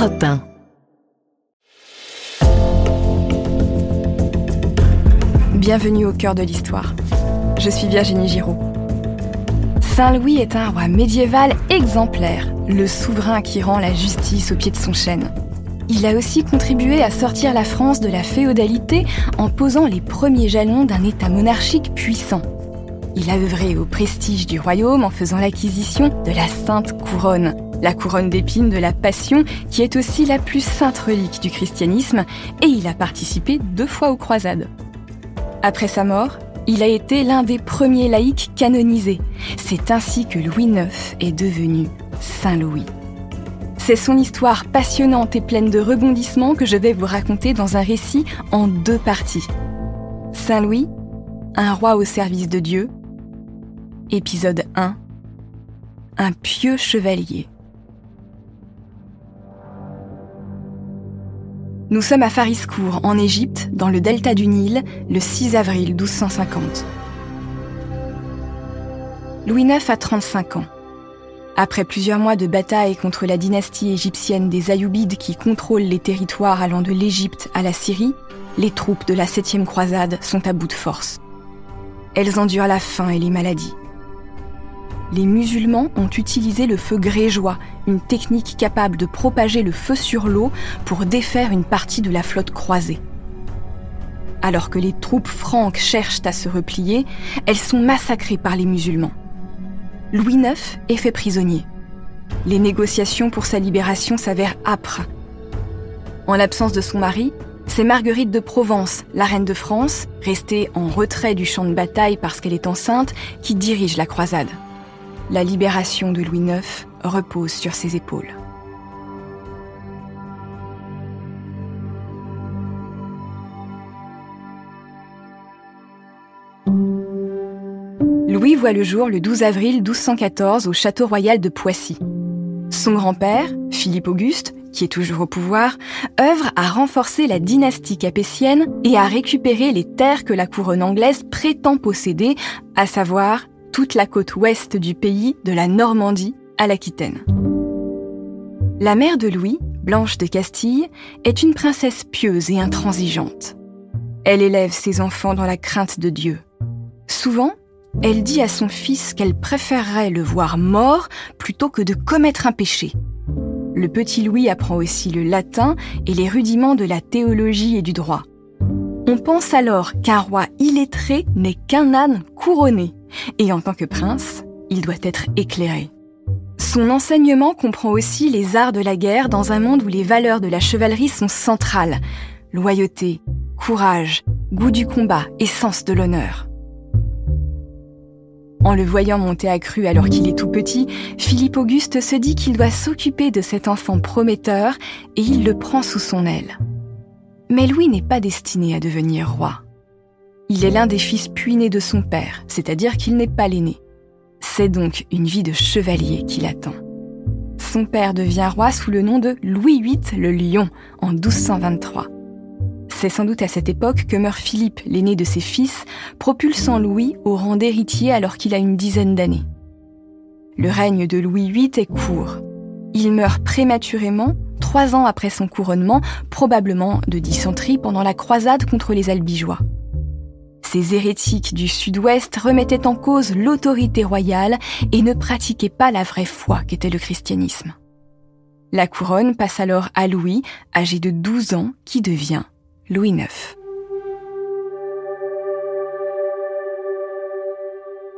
Europe 1. Bienvenue au cœur de l'histoire. Je suis Virginie Giraud. Saint Louis est un roi médiéval exemplaire, le souverain qui rend la justice au pied de son chêne. Il a aussi contribué à sortir la France de la féodalité en posant les premiers jalons d'un État monarchique puissant. Il a œuvré au prestige du royaume en faisant l'acquisition de la Sainte Couronne, la couronne d'épines de la Passion, qui est aussi la plus sainte relique du christianisme, et il a participé deux fois aux croisades. Après sa mort, il a été l'un des premiers laïcs canonisés. C'est ainsi que Louis IX est devenu Saint Louis. C'est son histoire passionnante et pleine de rebondissements que je vais vous raconter dans un récit en deux parties. Saint Louis, un roi au service de Dieu. Épisode 1. Un pieux chevalier. Nous sommes à Fariskour, en Égypte, dans le delta du Nil, le 6 avril 1250. Louis IX a 35 ans. Après plusieurs mois de bataille contre la dynastie égyptienne des Ayyoubides qui contrôlent les territoires allant de l'Égypte à la Syrie, les troupes de la septième croisade sont à bout de force. Elles endurent la faim et les maladies les musulmans ont utilisé le feu grégeois, une technique capable de propager le feu sur l'eau pour défaire une partie de la flotte croisée. Alors que les troupes franques cherchent à se replier, elles sont massacrées par les musulmans. Louis IX est fait prisonnier. Les négociations pour sa libération s'avèrent âpres. En l'absence de son mari, c'est Marguerite de Provence, la reine de France, restée en retrait du champ de bataille parce qu'elle est enceinte, qui dirige la croisade la libération de Louis IX repose sur ses épaules. Louis voit le jour le 12 avril 1214 au château royal de Poissy. Son grand-père, Philippe Auguste, qui est toujours au pouvoir, œuvre à renforcer la dynastie capétienne et à récupérer les terres que la couronne anglaise prétend posséder, à savoir toute la côte ouest du pays, de la Normandie à l'Aquitaine. La mère de Louis, Blanche de Castille, est une princesse pieuse et intransigeante. Elle élève ses enfants dans la crainte de Dieu. Souvent, elle dit à son fils qu'elle préférerait le voir mort plutôt que de commettre un péché. Le petit Louis apprend aussi le latin et les rudiments de la théologie et du droit. On pense alors qu'un roi illettré n'est qu'un âne couronné. Et en tant que prince, il doit être éclairé. Son enseignement comprend aussi les arts de la guerre dans un monde où les valeurs de la chevalerie sont centrales. Loyauté, courage, goût du combat et sens de l'honneur. En le voyant monter à cru alors qu'il est tout petit, Philippe Auguste se dit qu'il doit s'occuper de cet enfant prometteur et il le prend sous son aile. Mais Louis n'est pas destiné à devenir roi. Il est l'un des fils puinés de son père, c'est-à-dire qu'il n'est pas l'aîné. C'est donc une vie de chevalier qui l'attend. Son père devient roi sous le nom de Louis VIII le Lion en 1223. C'est sans doute à cette époque que meurt Philippe, l'aîné de ses fils, propulsant Louis au rang d'héritier alors qu'il a une dizaine d'années. Le règne de Louis VIII est court. Il meurt prématurément, trois ans après son couronnement, probablement de dysenterie pendant la croisade contre les Albigeois. Ces hérétiques du sud-ouest remettaient en cause l'autorité royale et ne pratiquaient pas la vraie foi qu'était le christianisme. La couronne passe alors à Louis, âgé de 12 ans, qui devient Louis IX.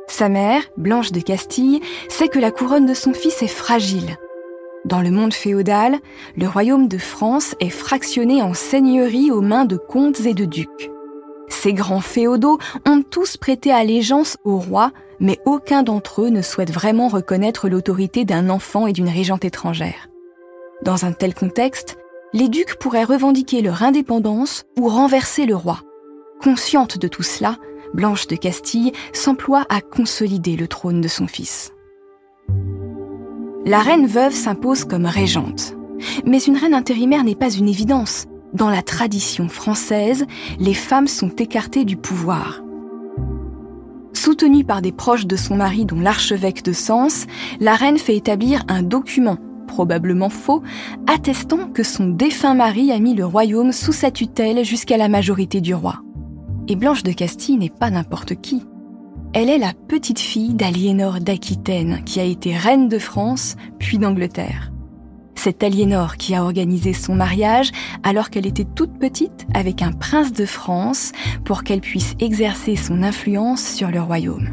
Sa mère, Blanche de Castille, sait que la couronne de son fils est fragile. Dans le monde féodal, le royaume de France est fractionné en seigneuries aux mains de comtes et de ducs. Ces grands féodaux ont tous prêté allégeance au roi, mais aucun d'entre eux ne souhaite vraiment reconnaître l'autorité d'un enfant et d'une régente étrangère. Dans un tel contexte, les ducs pourraient revendiquer leur indépendance ou renverser le roi. Consciente de tout cela, Blanche de Castille s'emploie à consolider le trône de son fils. La reine veuve s'impose comme régente. Mais une reine intérimaire n'est pas une évidence. Dans la tradition française, les femmes sont écartées du pouvoir. Soutenue par des proches de son mari dont l'archevêque de Sens, la reine fait établir un document probablement faux, attestant que son défunt mari a mis le royaume sous sa tutelle jusqu'à la majorité du roi. Et Blanche de Castille n'est pas n'importe qui. Elle est la petite fille d'Aliénor d'Aquitaine, qui a été reine de France, puis d'Angleterre. C'est Aliénor qui a organisé son mariage alors qu'elle était toute petite avec un prince de France pour qu'elle puisse exercer son influence sur le royaume.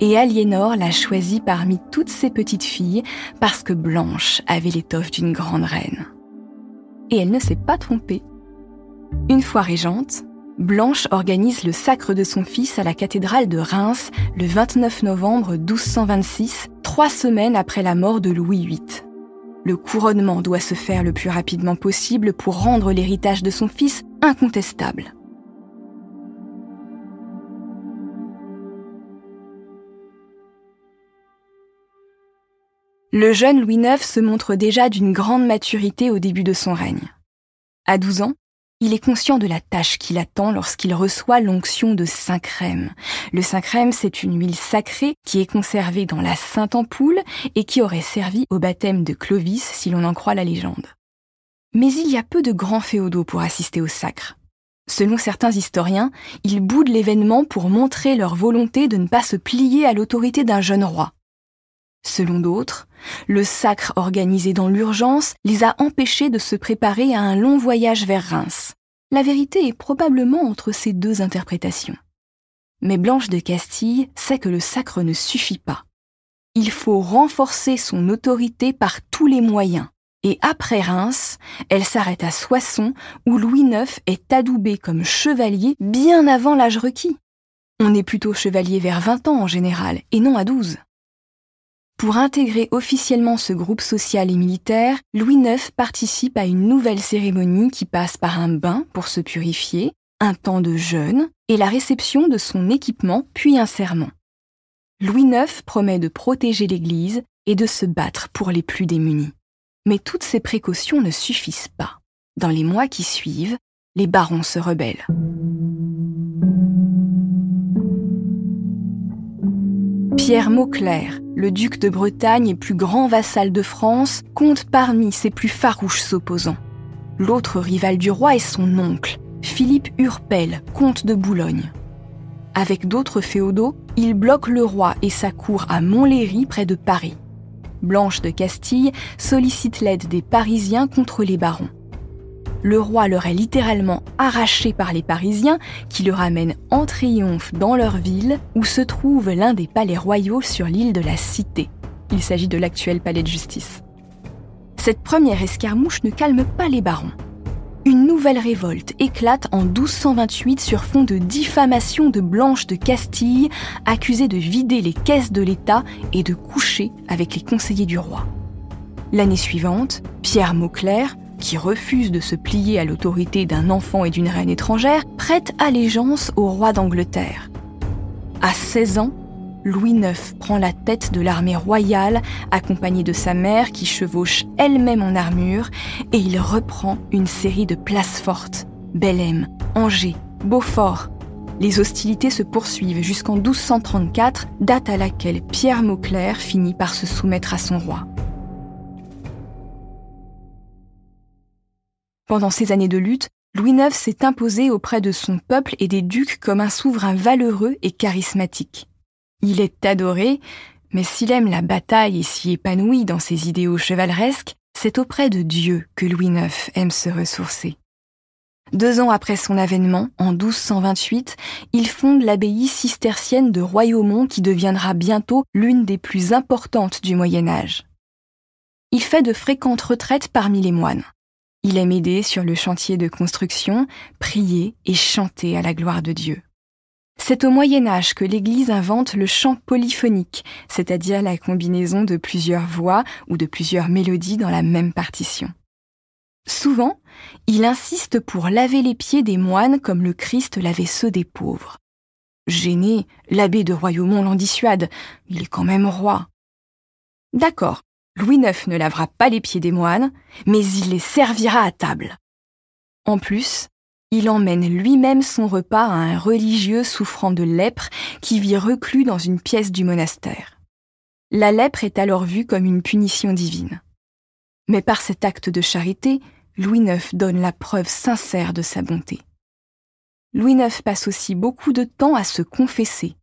Et Aliénor l'a choisie parmi toutes ses petites filles parce que Blanche avait l'étoffe d'une grande reine. Et elle ne s'est pas trompée. Une fois régente, Blanche organise le sacre de son fils à la cathédrale de Reims le 29 novembre 1226, trois semaines après la mort de Louis VIII. Le couronnement doit se faire le plus rapidement possible pour rendre l'héritage de son fils incontestable. Le jeune Louis IX se montre déjà d'une grande maturité au début de son règne. À 12 ans, il est conscient de la tâche qui l'attend lorsqu'il reçoit l'onction de Saint-Crème. Le Saint-Crème, c'est une huile sacrée qui est conservée dans la Sainte-Ampoule et qui aurait servi au baptême de Clovis si l'on en croit la légende. Mais il y a peu de grands féodaux pour assister au sacre. Selon certains historiens, ils boudent l'événement pour montrer leur volonté de ne pas se plier à l'autorité d'un jeune roi. Selon d'autres, le sacre organisé dans l'urgence les a empêchés de se préparer à un long voyage vers Reims. La vérité est probablement entre ces deux interprétations. Mais Blanche de Castille sait que le sacre ne suffit pas. Il faut renforcer son autorité par tous les moyens. Et après Reims, elle s'arrête à Soissons, où Louis IX est adoubé comme chevalier bien avant l'âge requis. On est plutôt chevalier vers 20 ans en général, et non à 12. Pour intégrer officiellement ce groupe social et militaire, Louis IX participe à une nouvelle cérémonie qui passe par un bain pour se purifier, un temps de jeûne et la réception de son équipement puis un serment. Louis IX promet de protéger l'Église et de se battre pour les plus démunis. Mais toutes ces précautions ne suffisent pas. Dans les mois qui suivent, les barons se rebellent. Pierre Mauclerc, le duc de Bretagne et plus grand vassal de France, compte parmi ses plus farouches opposants. L'autre rival du roi est son oncle, Philippe Urpel, comte de Boulogne. Avec d'autres féodaux, il bloque le roi et sa cour à Montlhéry près de Paris. Blanche de Castille sollicite l'aide des Parisiens contre les barons le roi leur est littéralement arraché par les Parisiens qui le ramènent en triomphe dans leur ville où se trouve l'un des palais royaux sur l'île de la Cité. Il s'agit de l'actuel palais de justice. Cette première escarmouche ne calme pas les barons. Une nouvelle révolte éclate en 1228 sur fond de diffamation de Blanche de Castille, accusée de vider les caisses de l'État et de coucher avec les conseillers du roi. L'année suivante, Pierre Mauclerc, qui refuse de se plier à l'autorité d'un enfant et d'une reine étrangère, prête allégeance au roi d'Angleterre. À 16 ans, Louis IX prend la tête de l'armée royale, accompagné de sa mère qui chevauche elle-même en armure, et il reprend une série de places fortes, Bellem, Angers, Beaufort. Les hostilités se poursuivent jusqu'en 1234, date à laquelle Pierre Mauclerc finit par se soumettre à son roi. Pendant ces années de lutte, Louis IX s'est imposé auprès de son peuple et des ducs comme un souverain valeureux et charismatique. Il est adoré, mais s'il aime la bataille et s'y épanouit dans ses idéaux chevaleresques, c'est auprès de Dieu que Louis IX aime se ressourcer. Deux ans après son avènement, en 1228, il fonde l'abbaye cistercienne de Royaumont qui deviendra bientôt l'une des plus importantes du Moyen Âge. Il fait de fréquentes retraites parmi les moines. Il aime aider sur le chantier de construction, prier et chanter à la gloire de Dieu. C'est au Moyen Âge que l'Église invente le chant polyphonique, c'est-à-dire la combinaison de plusieurs voix ou de plusieurs mélodies dans la même partition. Souvent, il insiste pour laver les pieds des moines comme le Christ lavait ceux des pauvres. Gêné, l'abbé de Royaumont l'en dissuade, il est quand même roi. D'accord, Louis IX ne lavera pas les pieds des moines, mais il les servira à table. En plus, il emmène lui-même son repas à un religieux souffrant de lèpre qui vit reclus dans une pièce du monastère. La lèpre est alors vue comme une punition divine. Mais par cet acte de charité, Louis IX donne la preuve sincère de sa bonté. Louis IX passe aussi beaucoup de temps à se confesser.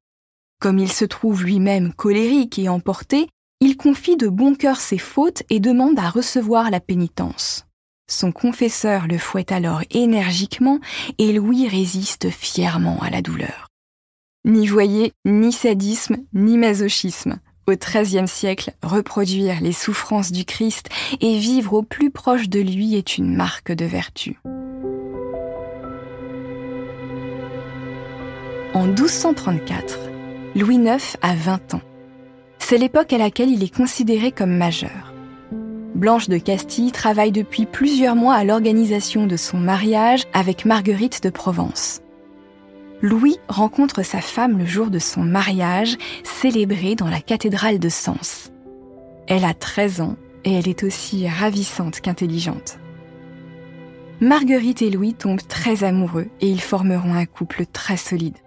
Comme il se trouve lui-même colérique et emporté, il confie de bon cœur ses fautes et demande à recevoir la pénitence. Son confesseur le fouette alors énergiquement et Louis résiste fièrement à la douleur. Ni voyez, ni sadisme, ni masochisme. Au XIIIe siècle, reproduire les souffrances du Christ et vivre au plus proche de lui est une marque de vertu. En 1234, Louis IX a 20 ans. C'est l'époque à laquelle il est considéré comme majeur. Blanche de Castille travaille depuis plusieurs mois à l'organisation de son mariage avec Marguerite de Provence. Louis rencontre sa femme le jour de son mariage, célébré dans la cathédrale de Sens. Elle a 13 ans et elle est aussi ravissante qu'intelligente. Marguerite et Louis tombent très amoureux et ils formeront un couple très solide.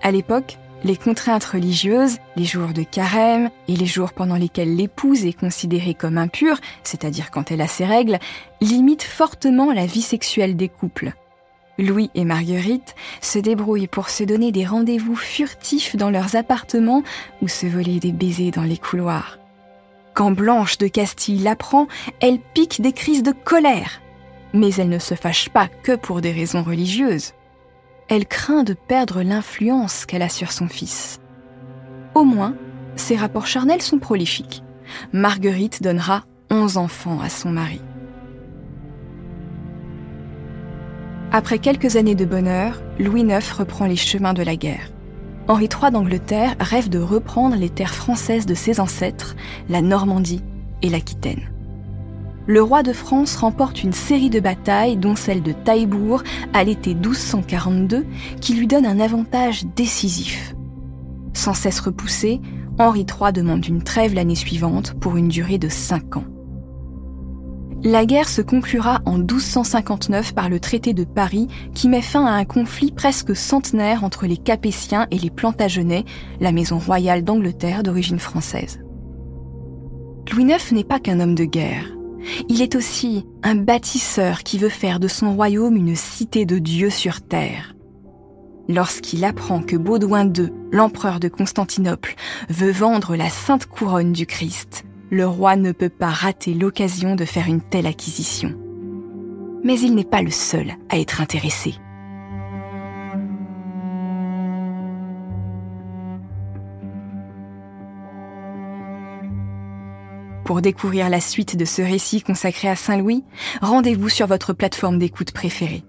À l'époque, les contraintes religieuses, les jours de carême et les jours pendant lesquels l'épouse est considérée comme impure, c'est-à-dire quand elle a ses règles, limitent fortement la vie sexuelle des couples. Louis et Marguerite se débrouillent pour se donner des rendez-vous furtifs dans leurs appartements ou se voler des baisers dans les couloirs. Quand Blanche de Castille l'apprend, elle pique des crises de colère. Mais elle ne se fâche pas que pour des raisons religieuses. Elle craint de perdre l'influence qu'elle a sur son fils. Au moins, ses rapports charnels sont prolifiques. Marguerite donnera 11 enfants à son mari. Après quelques années de bonheur, Louis IX reprend les chemins de la guerre. Henri III d'Angleterre rêve de reprendre les terres françaises de ses ancêtres, la Normandie et l'Aquitaine. Le roi de France remporte une série de batailles, dont celle de Taillebourg à l'été 1242, qui lui donne un avantage décisif. Sans cesse repoussé, Henri III demande une trêve l'année suivante pour une durée de cinq ans. La guerre se conclura en 1259 par le traité de Paris qui met fin à un conflit presque centenaire entre les Capétiens et les Plantagenets, la maison royale d'Angleterre d'origine française. Louis IX n'est pas qu'un homme de guerre. Il est aussi un bâtisseur qui veut faire de son royaume une cité de Dieu sur terre. Lorsqu'il apprend que Baudouin II, l'empereur de Constantinople, veut vendre la sainte couronne du Christ, le roi ne peut pas rater l'occasion de faire une telle acquisition. Mais il n'est pas le seul à être intéressé. Pour découvrir la suite de ce récit consacré à Saint-Louis, rendez-vous sur votre plateforme d'écoute préférée.